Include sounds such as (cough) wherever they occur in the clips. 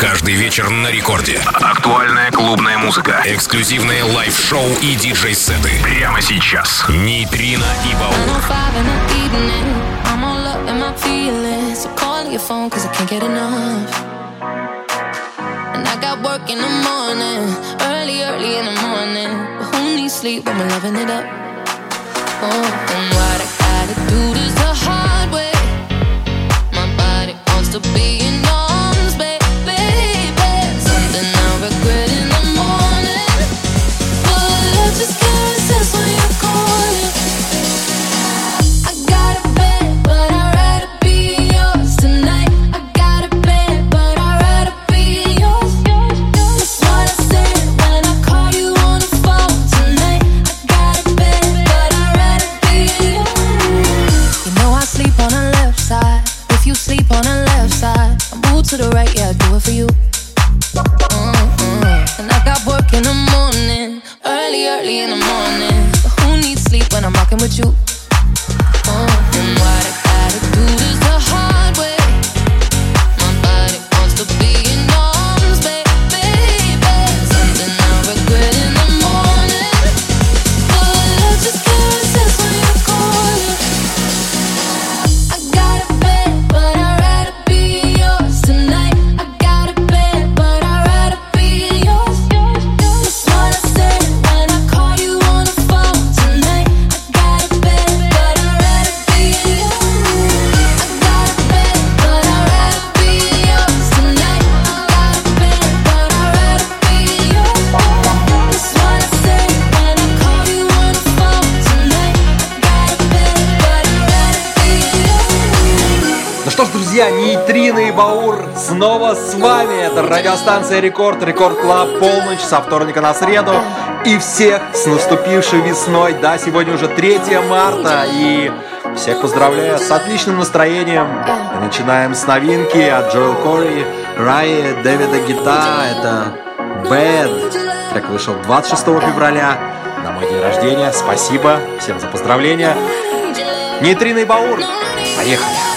Каждый вечер на рекорде. Актуальная клубная музыка. Эксклюзивные лайв-шоу и диджей-сеты. Прямо сейчас. Нейтрино и Баур. And I got work in the morning, early, early in the morning. But who needs sleep when we're loving it up? Oh, and what I with you. друзья, Нейтрино и Баур снова с вами. Это радиостанция Рекорд, Рекорд Клаб, полночь со вторника на среду. И всех с наступившей весной. Да, сегодня уже 3 марта и всех поздравляю с отличным настроением. И начинаем с новинки от Джоэл Кори, Райи, Дэвида Гита. Это Bad. так вышел 26 февраля на мой день рождения. Спасибо всем за поздравления. Нейтриный Баур. Поехали.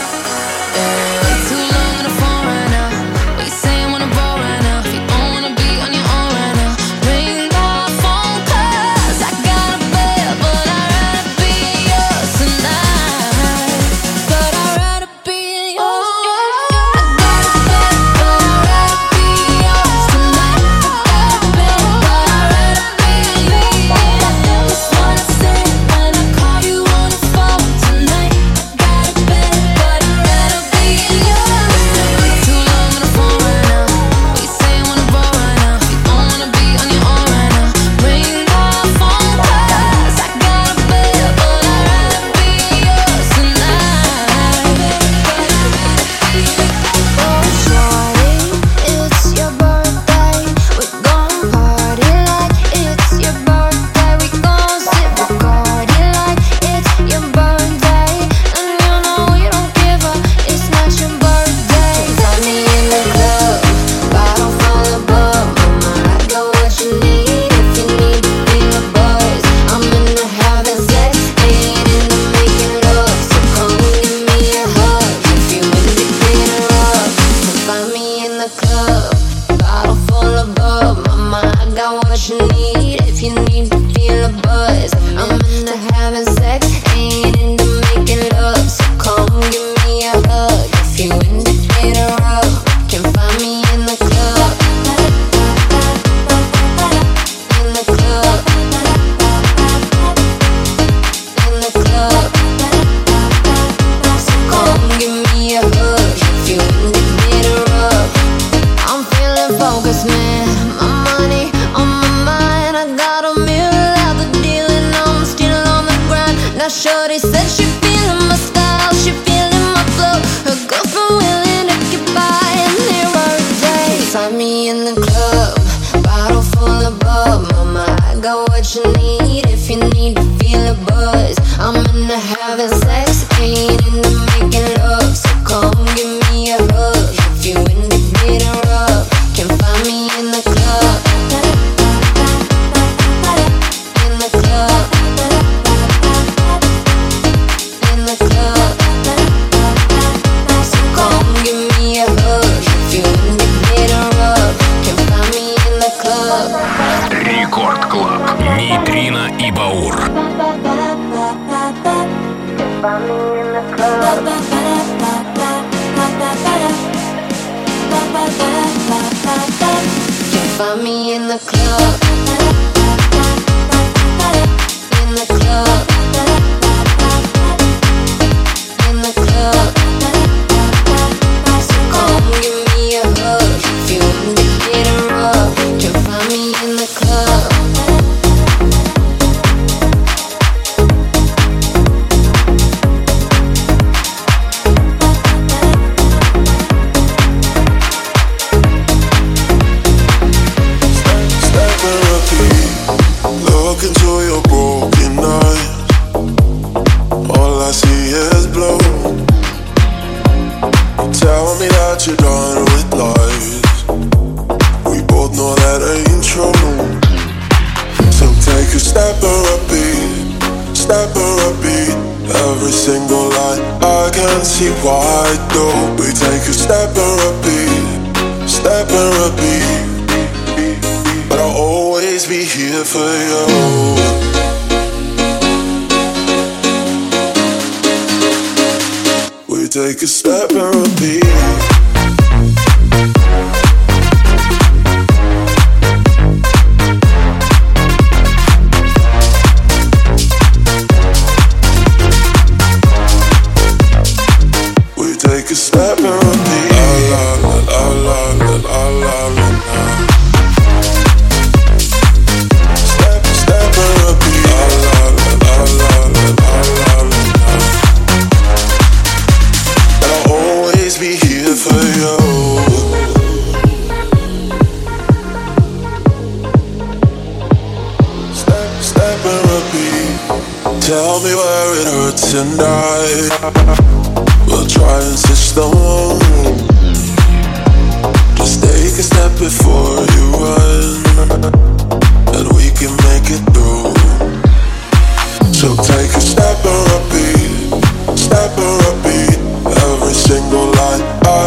in the club.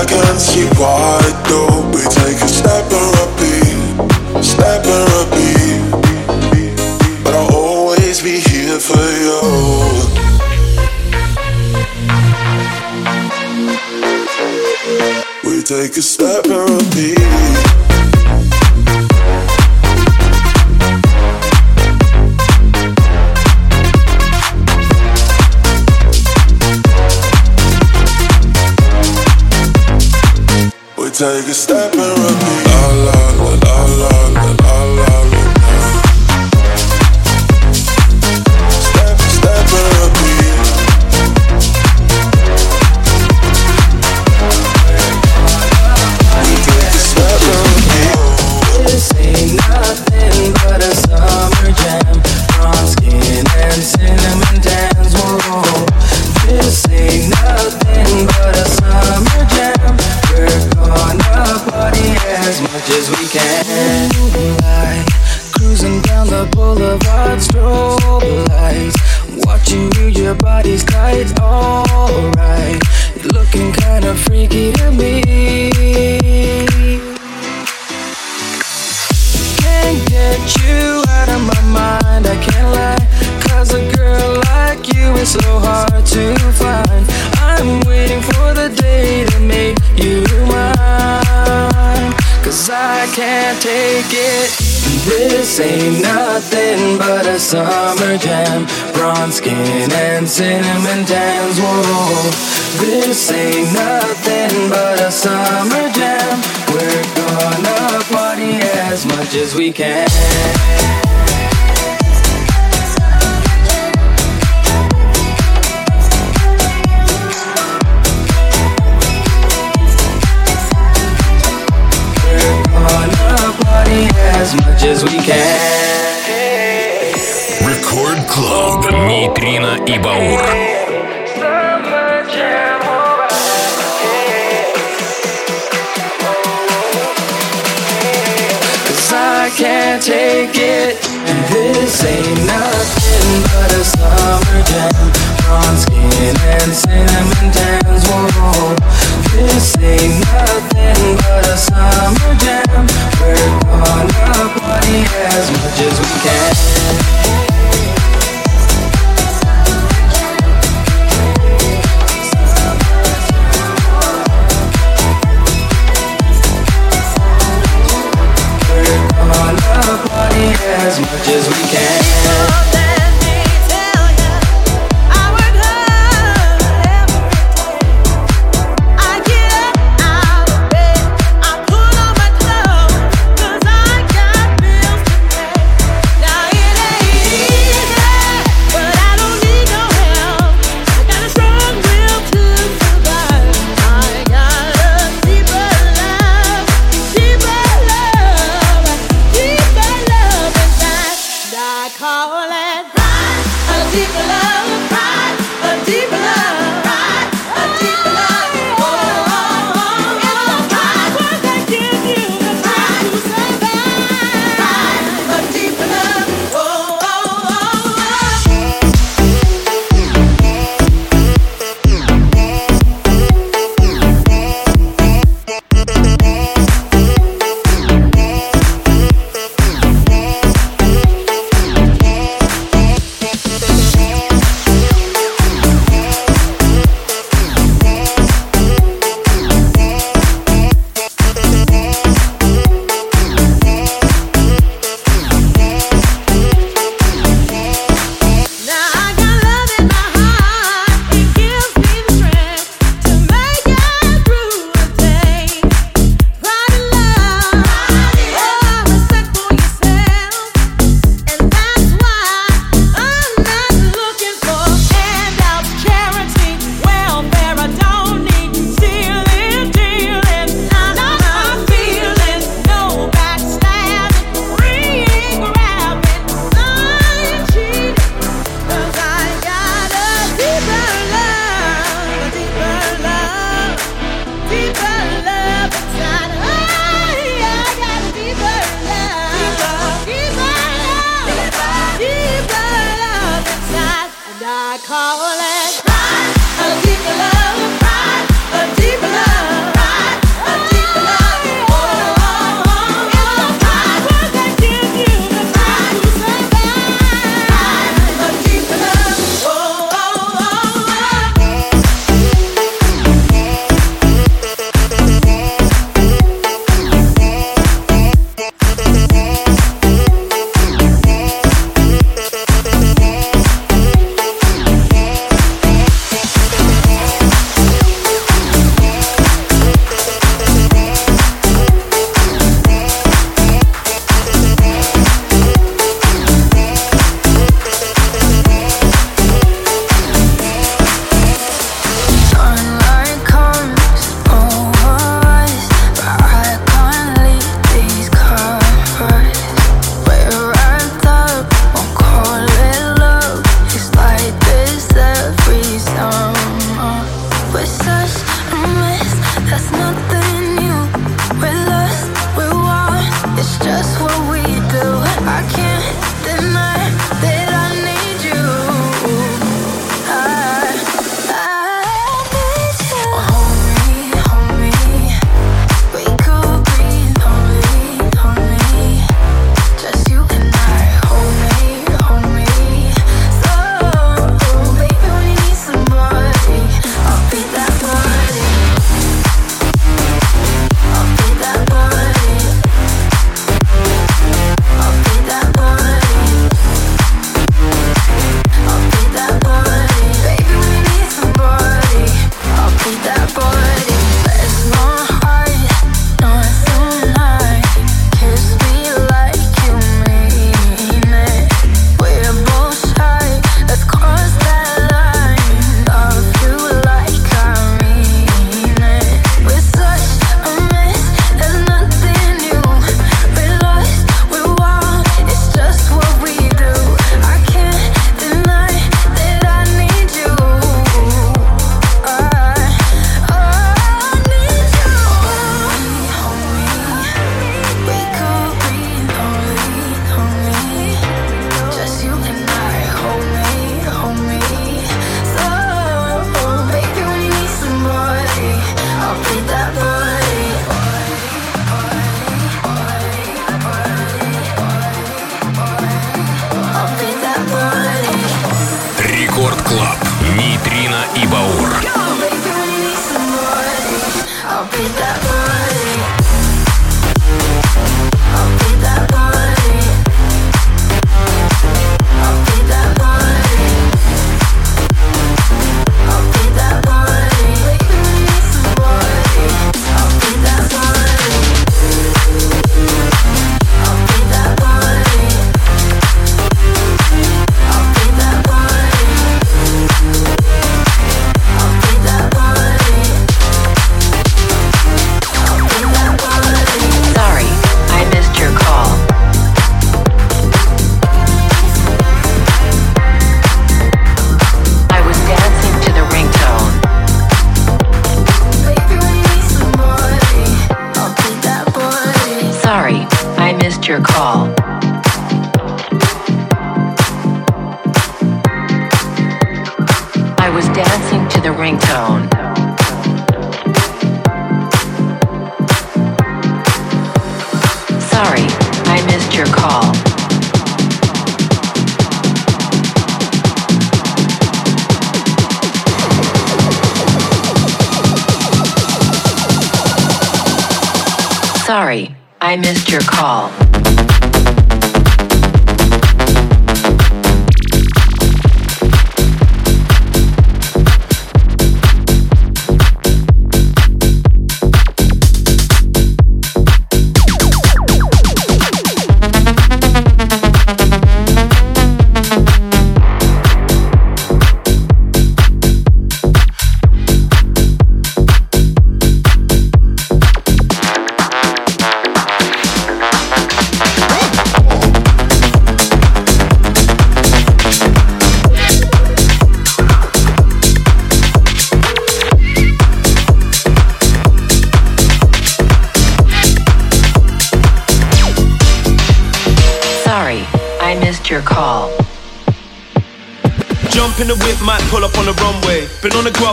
can't see why though. as we can. We're gonna party as much as we can. Record Club Нейтрино и Баур. summer jam Drawn skin and cinnamon tans Whoa, this ain't nothing but a summer jam We're gonna party as much as we can.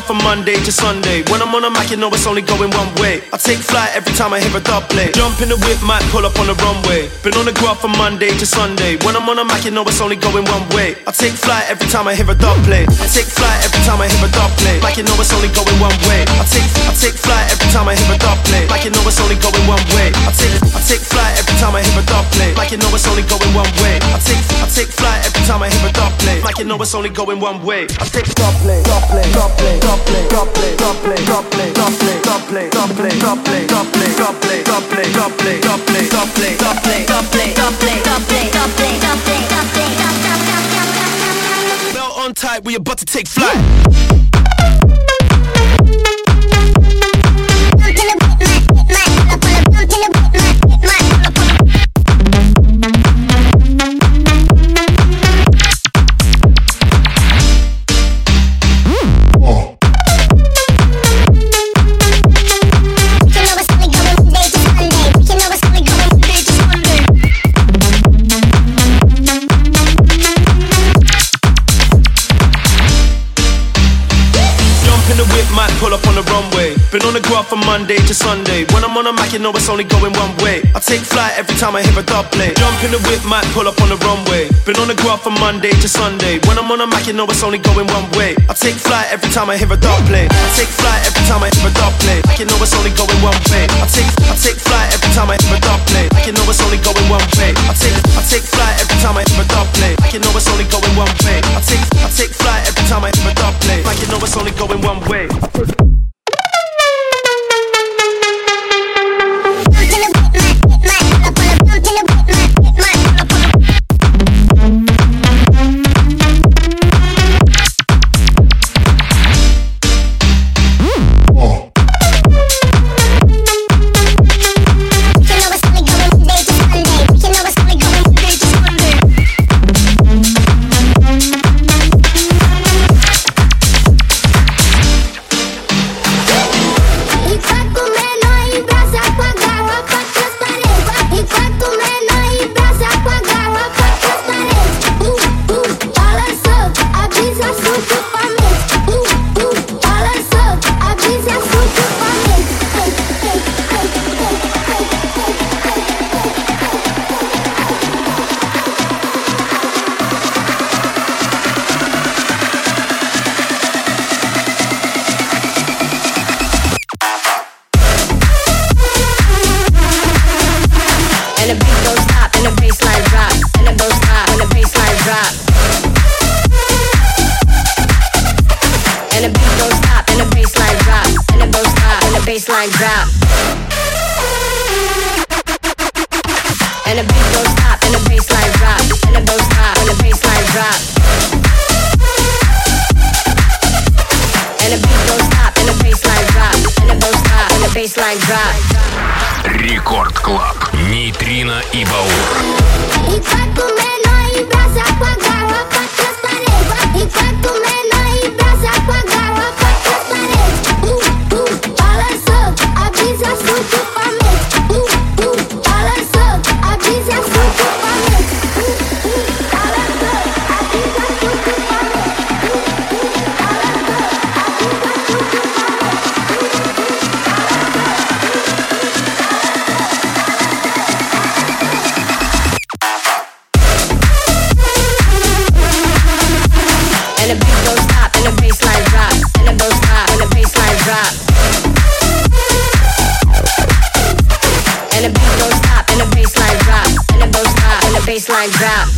From Monday to Sunday. When I'm on a mic, you know it's only going one way. I take flight every time I hear a dubplate. Jump in the whip, might pull up on the runway. Been on the graph from Monday to Sunday. When I'm on a mic, you know it's only going one way. I take flight every time I hear a dub play. I take flight every time I hear a dubplate. Like you know it's only going one way. I take I take flight every time I hear a dubplate. Like you know it's only going one way. I take I take flight every time I hear a dub play. Like you know it's only going one way. I take I take flight every time I hear a dubplate. Like you know it's only going one way. I take dub play, dubplate, dub play, play. On tight, we about to take flight. From Monday to Sunday. When I'm on a mic, you know it's only going one way. I take flight every time I hear a dubplate. Jump in the whip, might pull up on the runway. Been on the graph from Monday to Sunday. When I'm on a mic, you know it's only going one way. I take flight every time I hear a dubplate. I take flight every time I hear a dubplate. Like you know it's only going one way. I take I take flight every time I hear a dub play. Like you know it's only going one way. I take I take flight every time I hear a dubplate. Like you know it's only going one way. I take I take flight every time I hear a dubplate. Like you know it's only going one way. out. And the beat goes up, and the bassline drop, and the goes up, and the bassline drop. And the beat goes up, and the bassline drop, and the goes up, and the bassline drop. Рекорд Клаб. Нейтрино и Баур. И как умело, и бросай погава, как распалить. И как умело, и бросай погава, как распалить. Woo, woo. Like drop.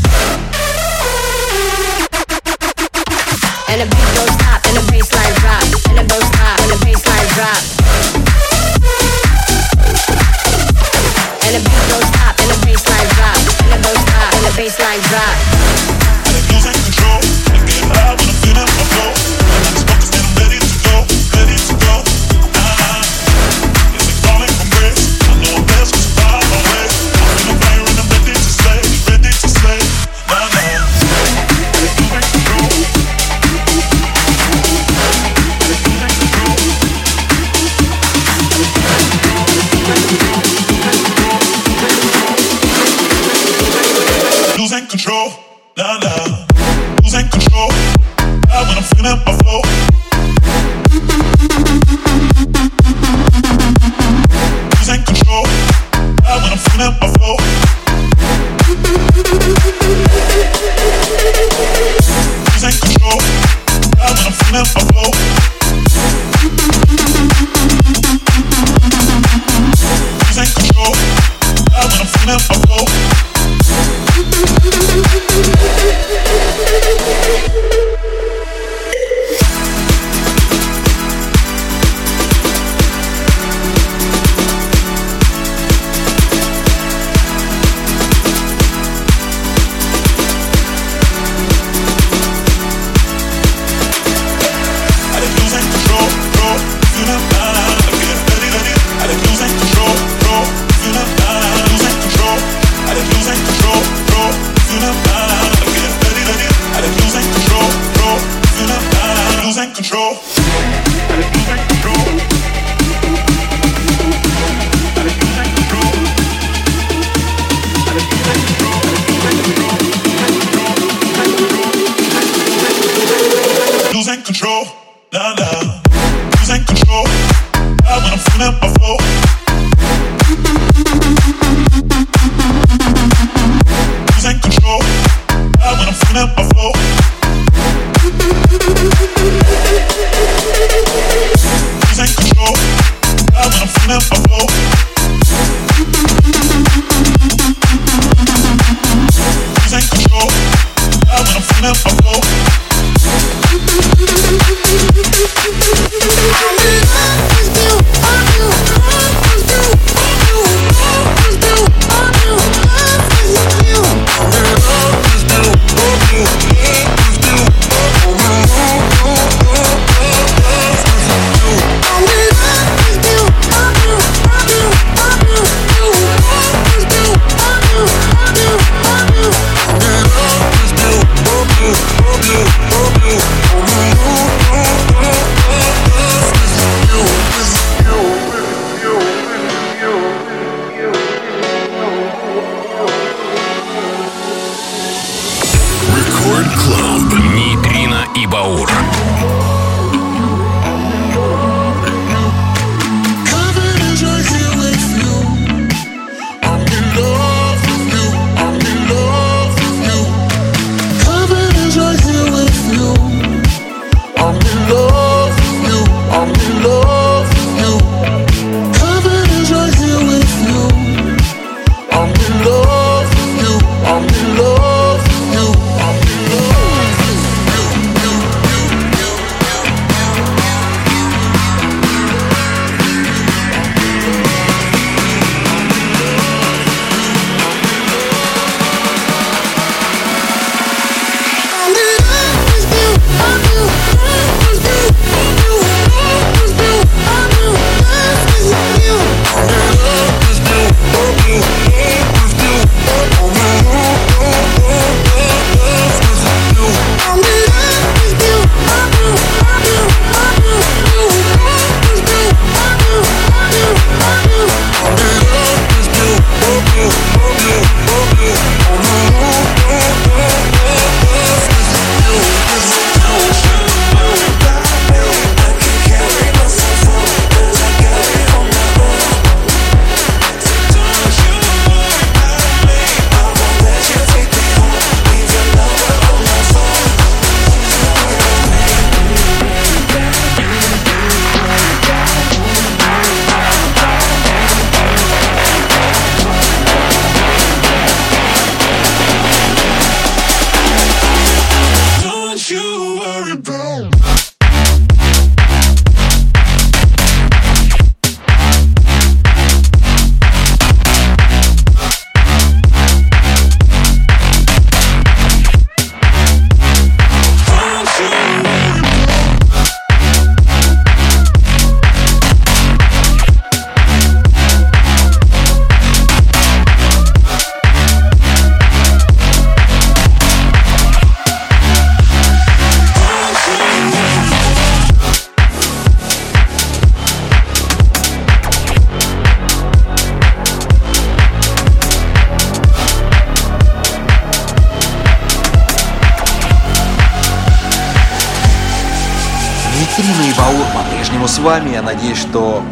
nah. Losing control. When I'm feeling my flow. Losing control. When I'm feeling my flow. Losing control. When I'm feeling my flow. Losing control. When I'm feeling my flow.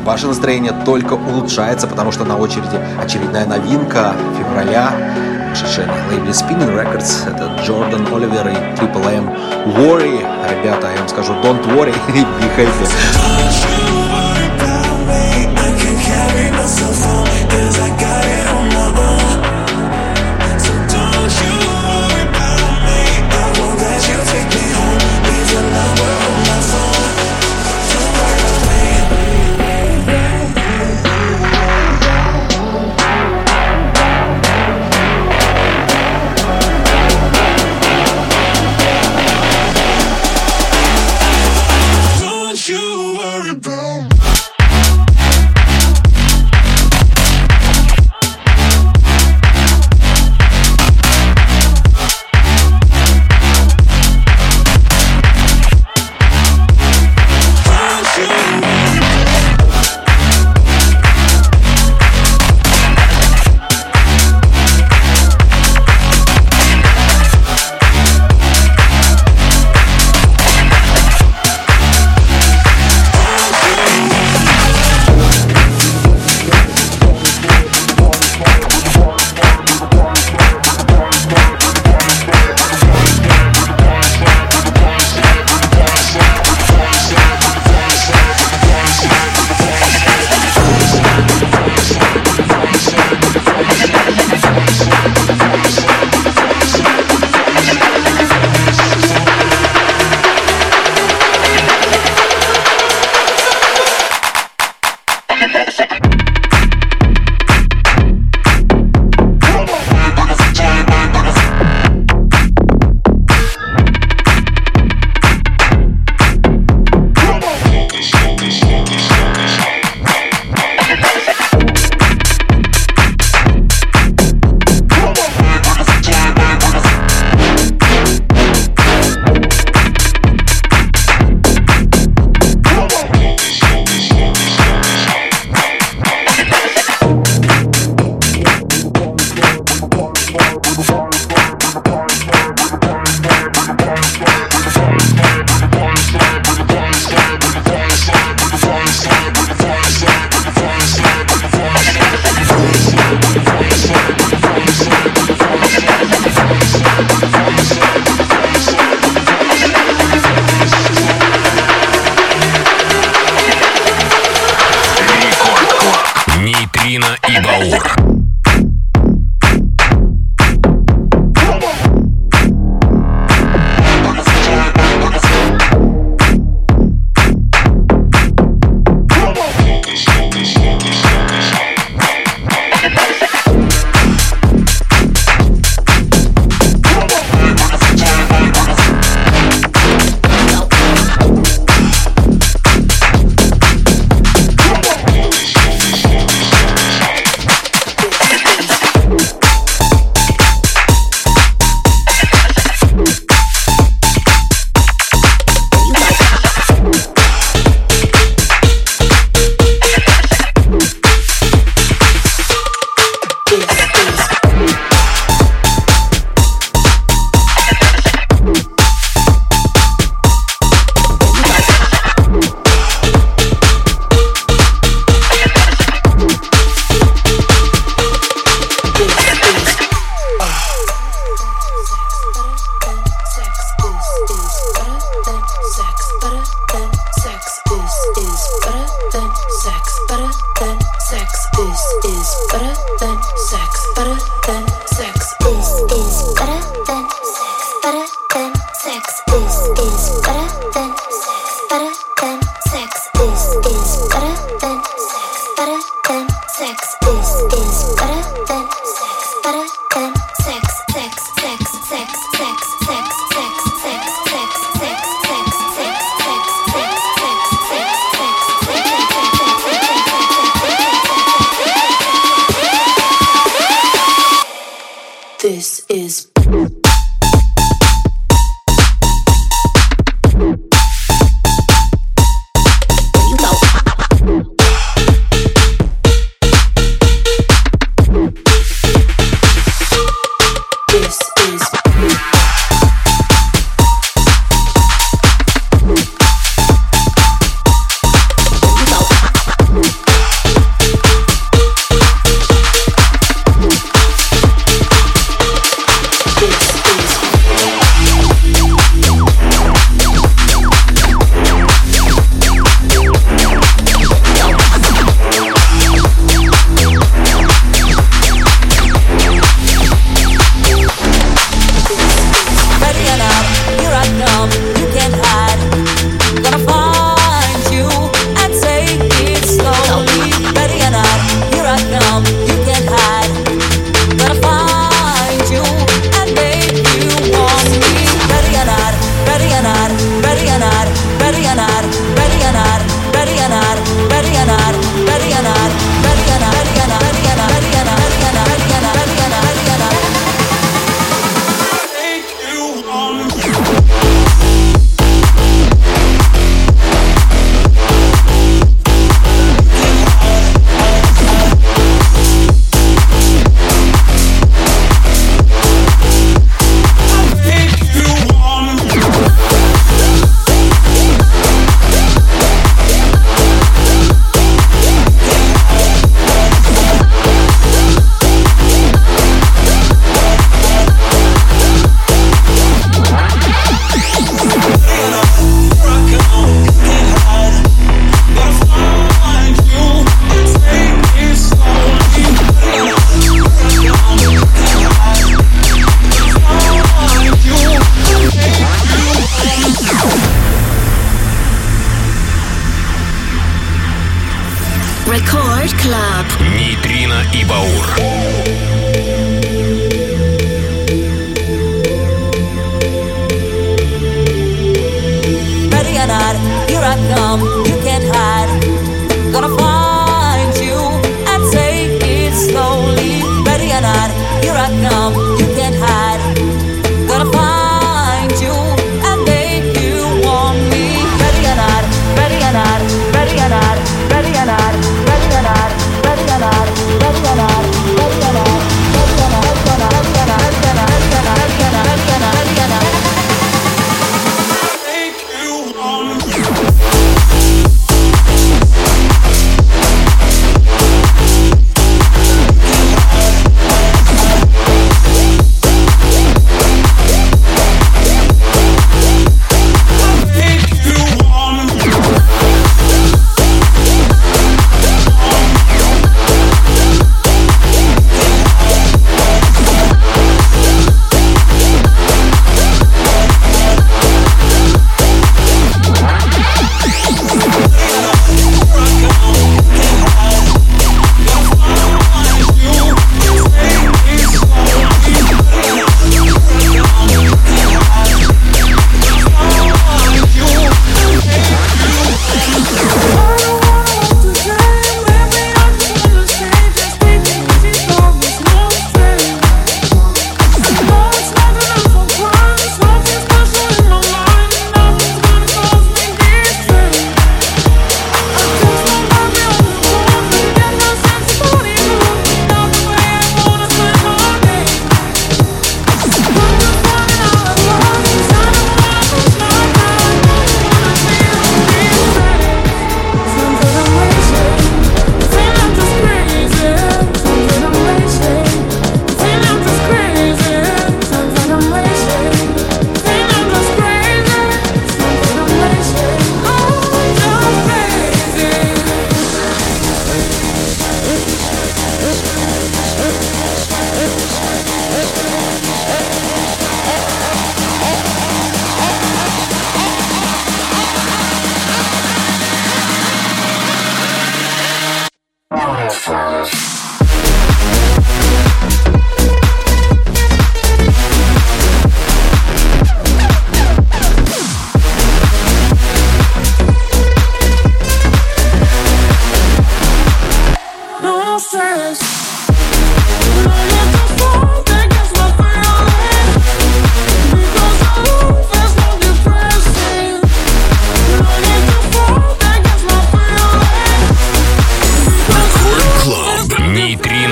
Ваше настроение только улучшается, потому что на очереди очередная новинка февраля вышедшая на лейбле Spinning Records. Это Джордан Оливер и Triple M. Worry. Ребята, я вам скажу, don't worry, (laughs) be happy.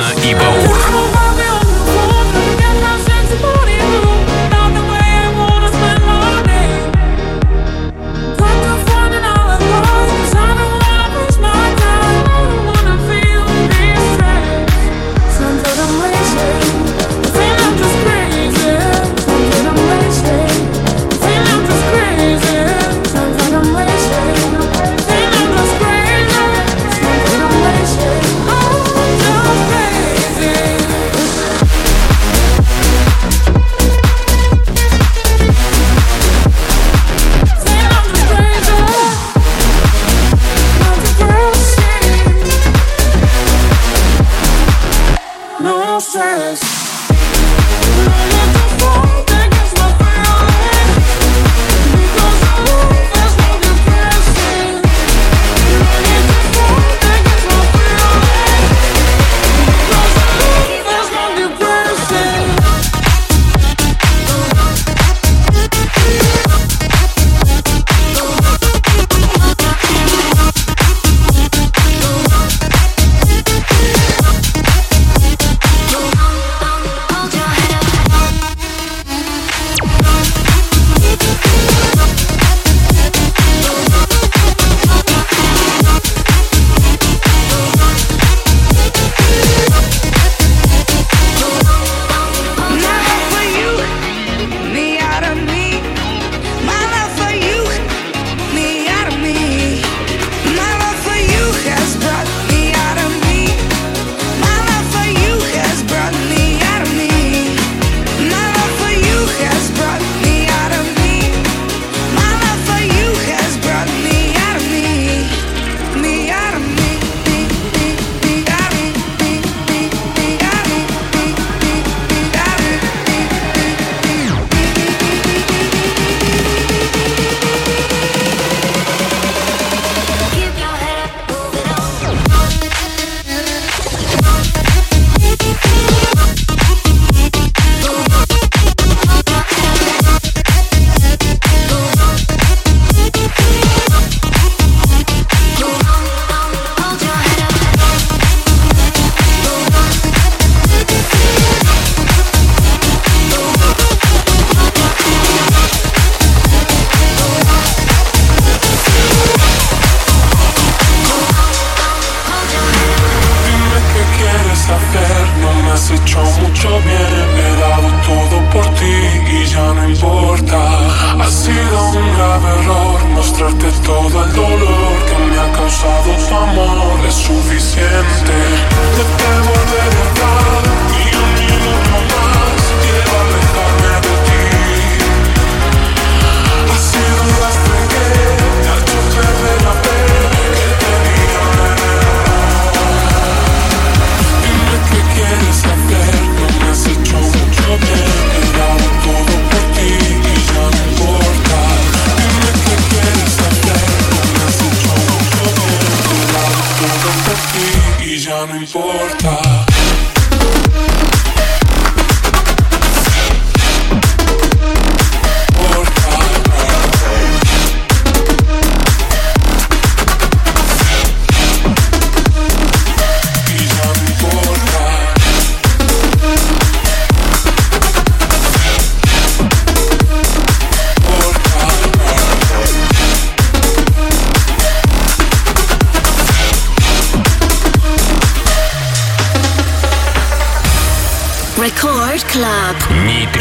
Нейтрино и Баур.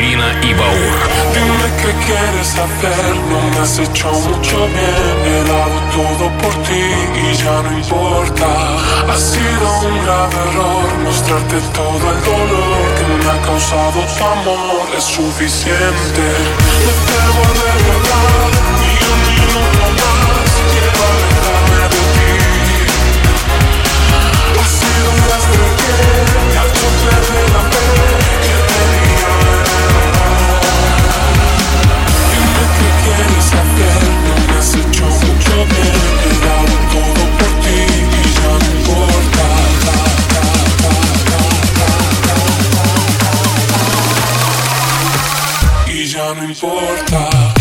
Dime qué quieres hacer, no me has hecho mucho bien. He dado todo por ti y ya no importa. Ha sido un grave error mostrarte todo el dolor que me ha causado tu amor. Es suficiente. Me debo de verdad y un minuto más. Quiero alejarme de ti. Ha sido un despertar, ya não importa.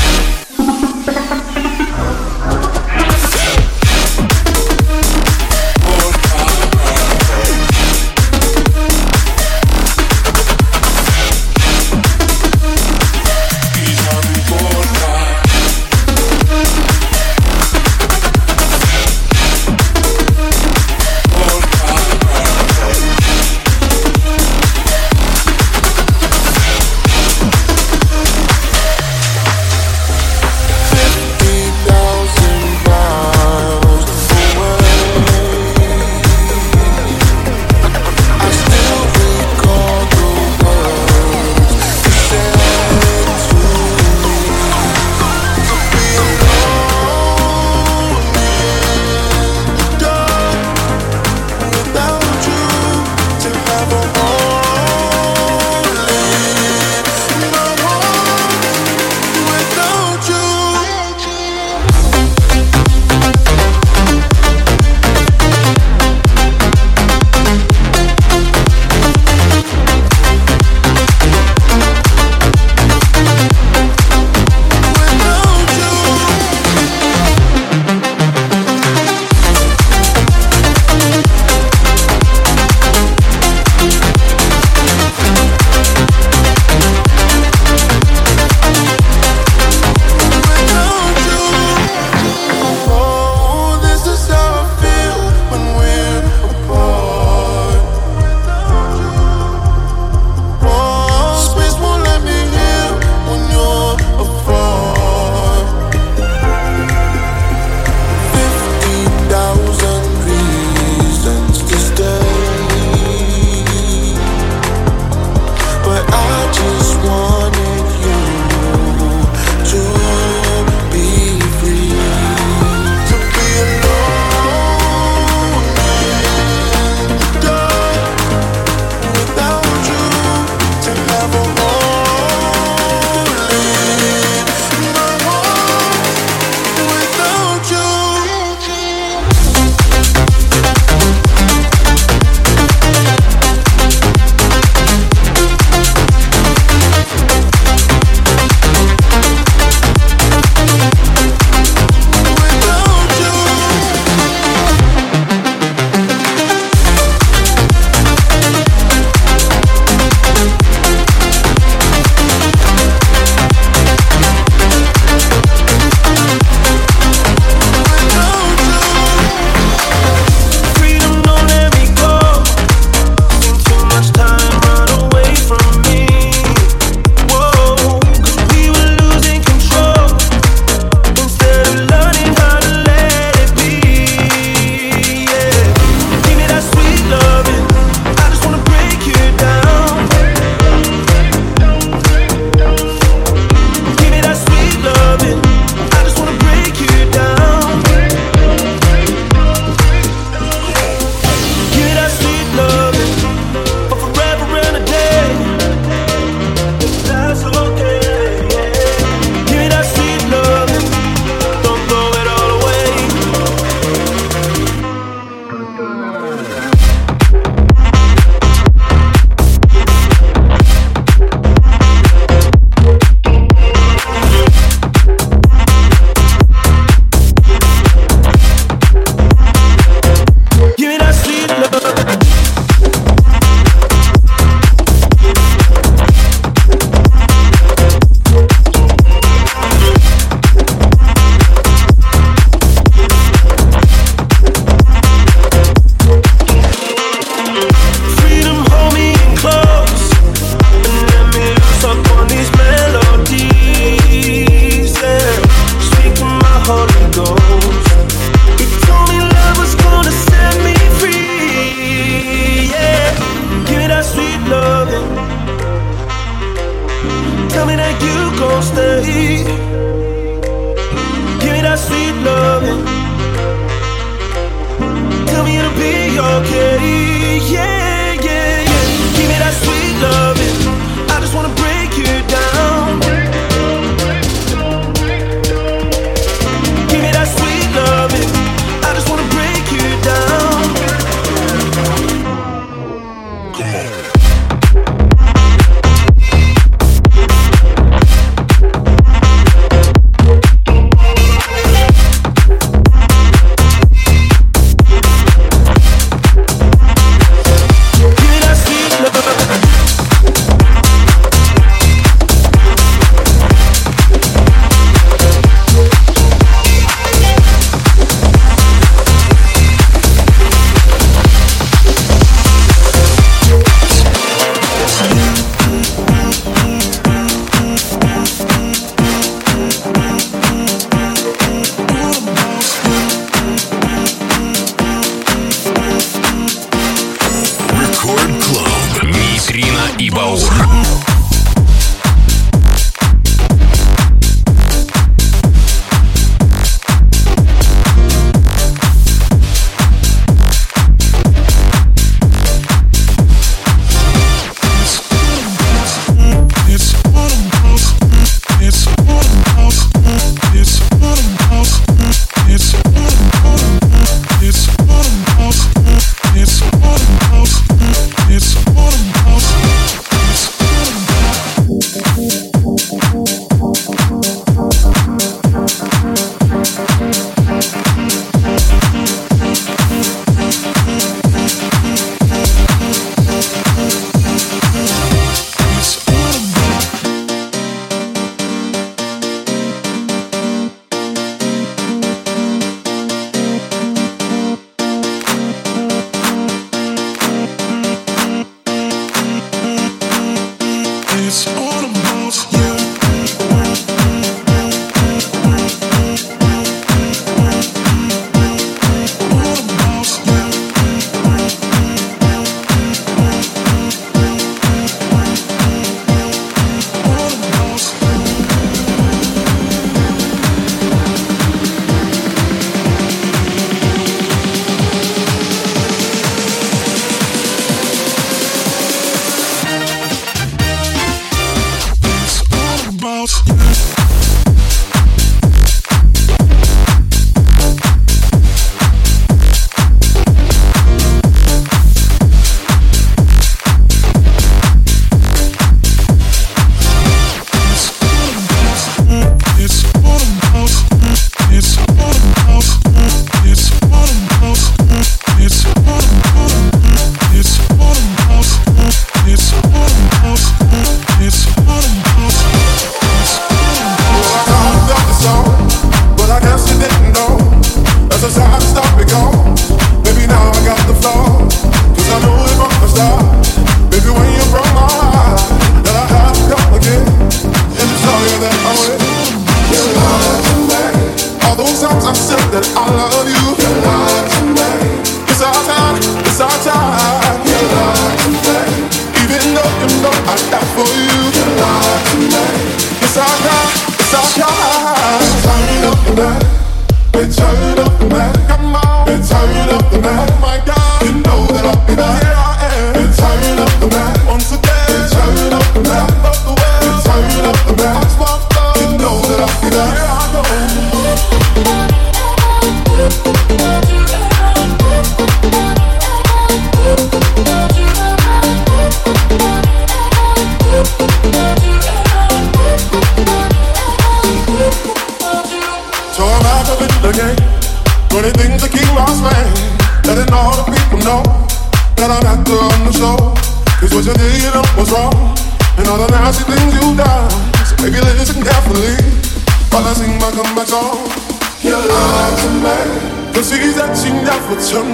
make you go stay. Give me that sweet loving. Tell me it'll be okay. Yeah, yeah, yeah. Give me that sweet love.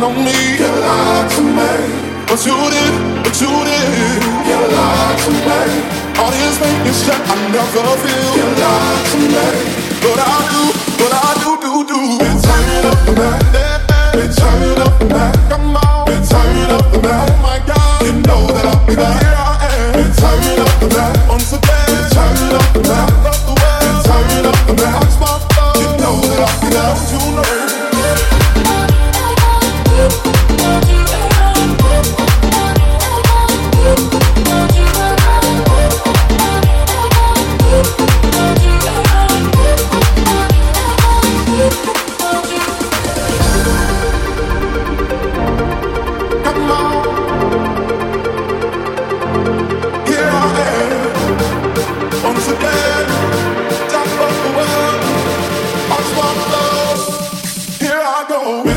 on me. You lied to me. But you did, but you did. You lied to me. All this making shit I never feel. You lied to me. But I do, but I do, do, do. Been turning up the night. Been turning up the night. Come on. Been tired of the night. Oh my God. You know that I'll be back. go.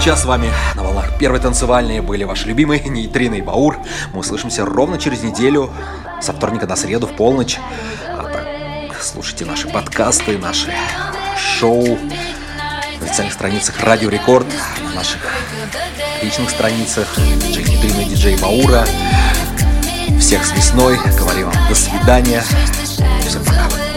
Час с вами на волнах первой танцевальные были ваши любимые Нейтрина и Баур. Мы услышимся ровно через неделю, со вторника на среду в полночь. А так, слушайте наши подкасты, наши шоу на официальных страницах Радио Рекорд, на наших личных страницах Джей Нейтрина и Диджей Баура. Всех с весной. Говорим вам до свидания. Всем пока.